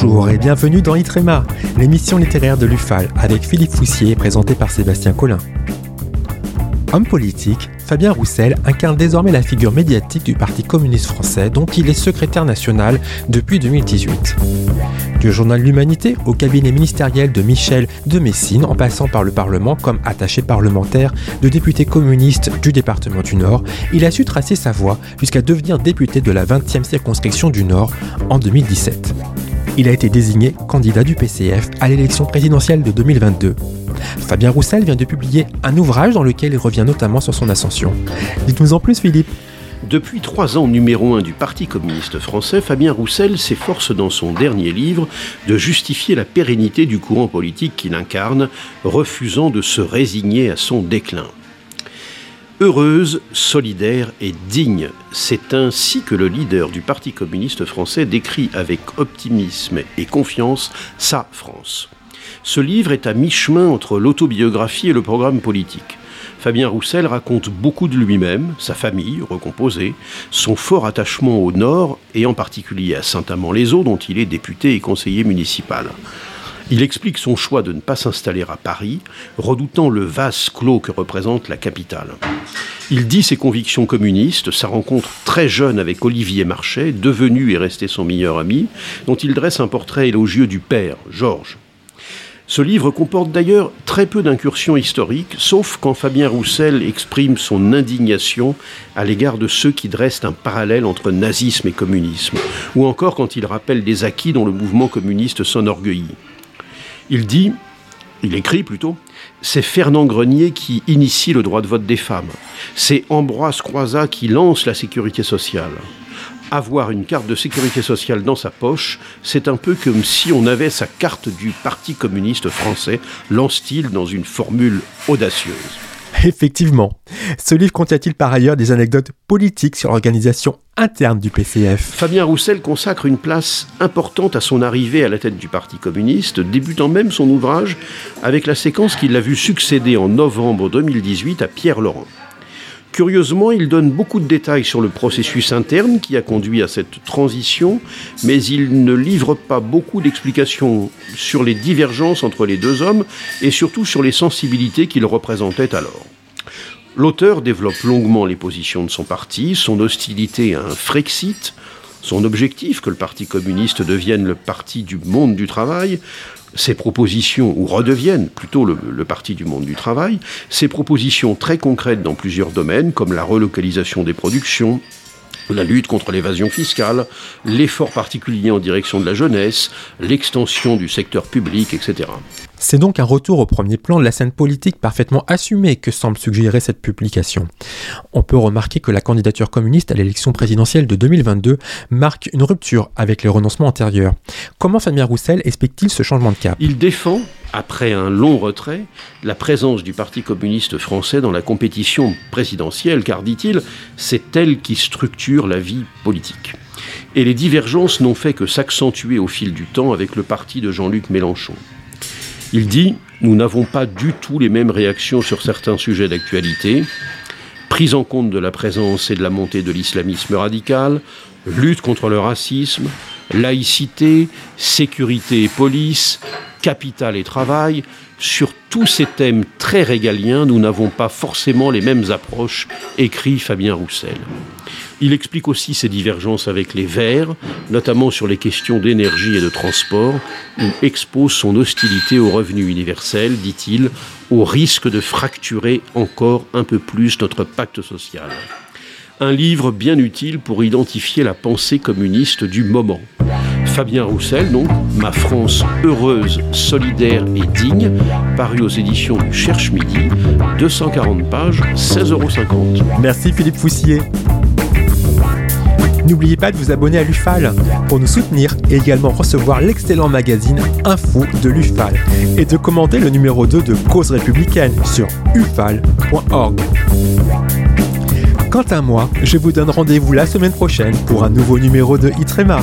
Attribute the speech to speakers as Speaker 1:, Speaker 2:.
Speaker 1: Bonjour et bienvenue dans Itrema, l'émission littéraire de l'UFAL avec Philippe Foussier présentée par Sébastien Collin. Homme politique, Fabien Roussel incarne désormais la figure médiatique du Parti communiste français dont il est secrétaire national depuis 2018. Du journal L'Humanité au cabinet ministériel de Michel de Messine en passant par le Parlement comme attaché parlementaire de député communiste du département du Nord, il a su tracer sa voie jusqu'à devenir député de la 20e circonscription du Nord en 2017 il a été désigné candidat du PCF à l'élection présidentielle de 2022. Fabien Roussel vient de publier un ouvrage dans lequel il revient notamment sur son ascension. Dites-nous en plus, Philippe.
Speaker 2: Depuis trois ans numéro un du Parti communiste français, Fabien Roussel s'efforce dans son dernier livre de justifier la pérennité du courant politique qu'il incarne, refusant de se résigner à son déclin. Heureuse, solidaire et digne, c'est ainsi que le leader du Parti communiste français décrit avec optimisme et confiance sa France. Ce livre est à mi-chemin entre l'autobiographie et le programme politique. Fabien Roussel raconte beaucoup de lui-même, sa famille recomposée, son fort attachement au Nord et en particulier à Saint-Amand-les-Eaux dont il est député et conseiller municipal. Il explique son choix de ne pas s'installer à Paris, redoutant le vaste clos que représente la capitale. Il dit ses convictions communistes, sa rencontre très jeune avec Olivier Marchais, devenu et resté son meilleur ami, dont il dresse un portrait élogieux du père, Georges. Ce livre comporte d'ailleurs très peu d'incursions historiques, sauf quand Fabien Roussel exprime son indignation à l'égard de ceux qui dressent un parallèle entre nazisme et communisme, ou encore quand il rappelle des acquis dont le mouvement communiste s'enorgueillit. Il dit, il écrit plutôt, c'est Fernand Grenier qui initie le droit de vote des femmes. C'est Ambroise Croizat qui lance la sécurité sociale. Avoir une carte de sécurité sociale dans sa poche, c'est un peu comme si on avait sa carte du Parti communiste français, lance-t-il dans une formule audacieuse.
Speaker 1: Effectivement. Ce livre contient-il par ailleurs des anecdotes politiques sur l'organisation interne du PCF
Speaker 2: Fabien Roussel consacre une place importante à son arrivée à la tête du Parti communiste, débutant même son ouvrage avec la séquence qui l'a vu succéder en novembre 2018 à Pierre Laurent. Curieusement, il donne beaucoup de détails sur le processus interne qui a conduit à cette transition, mais il ne livre pas beaucoup d'explications sur les divergences entre les deux hommes et surtout sur les sensibilités qu'ils représentaient alors. L'auteur développe longuement les positions de son parti, son hostilité à un Frexit, son objectif que le Parti communiste devienne le parti du monde du travail, ses propositions, ou redeviennent plutôt le, Parti du monde du travail, ses propositions très concrètes dans plusieurs domaines, comme la relocalisation des productions, la lutte contre l'évasion fiscale, l'effort particulier en direction de la jeunesse, l'extension du secteur public, etc.
Speaker 1: C'est donc un retour au premier plan de la scène politique parfaitement assumée que semble suggérer cette publication. On peut remarquer que la candidature communiste à l'élection présidentielle de 2022 marque une rupture avec les renoncements antérieurs. Comment Fabien Roussel explique-t-il ce changement de cap?
Speaker 2: Il défend, après un long retrait, la présence du Parti communiste français dans la compétition présidentielle, car, dit-il, c'est elle qui structure la vie politique. Et les divergences n'ont fait que s'accentuer au fil du temps avec le parti de Jean-Luc Mélenchon. Il dit Nous n'avons pas du tout les mêmes réactions sur certains sujets d'actualité. Prise en compte de la présence et de la montée de l'islamisme radical, lutte contre le racisme, laïcité, sécurité et police, capital et travail, sur tous ces thèmes très régaliens, nous n'avons pas forcément les mêmes approches, écrit Fabien Roussel. Il explique aussi ses divergences avec les Verts, notamment sur les questions d'énergie et de transport, où expose son hostilité au revenu universel, dit-il, au risque de fracturer encore un peu plus notre pacte social. Un livre bien utile pour identifier la pensée communiste du moment. Fabien Roussel, donc, Ma France heureuse, solidaire et digne, paru aux éditions Cherche Midi, 240 pages, 16,50 euros.
Speaker 1: Merci Philippe Foussier. N'oubliez pas de vous abonner à l'UFAL pour nous soutenir et également recevoir l'excellent magazine Info de l'UFAL et de commenter le numéro 2 de Cause républicaine sur ufal.org. Quant à moi, je vous donne rendez-vous la semaine prochaine pour un nouveau numéro de Itrema.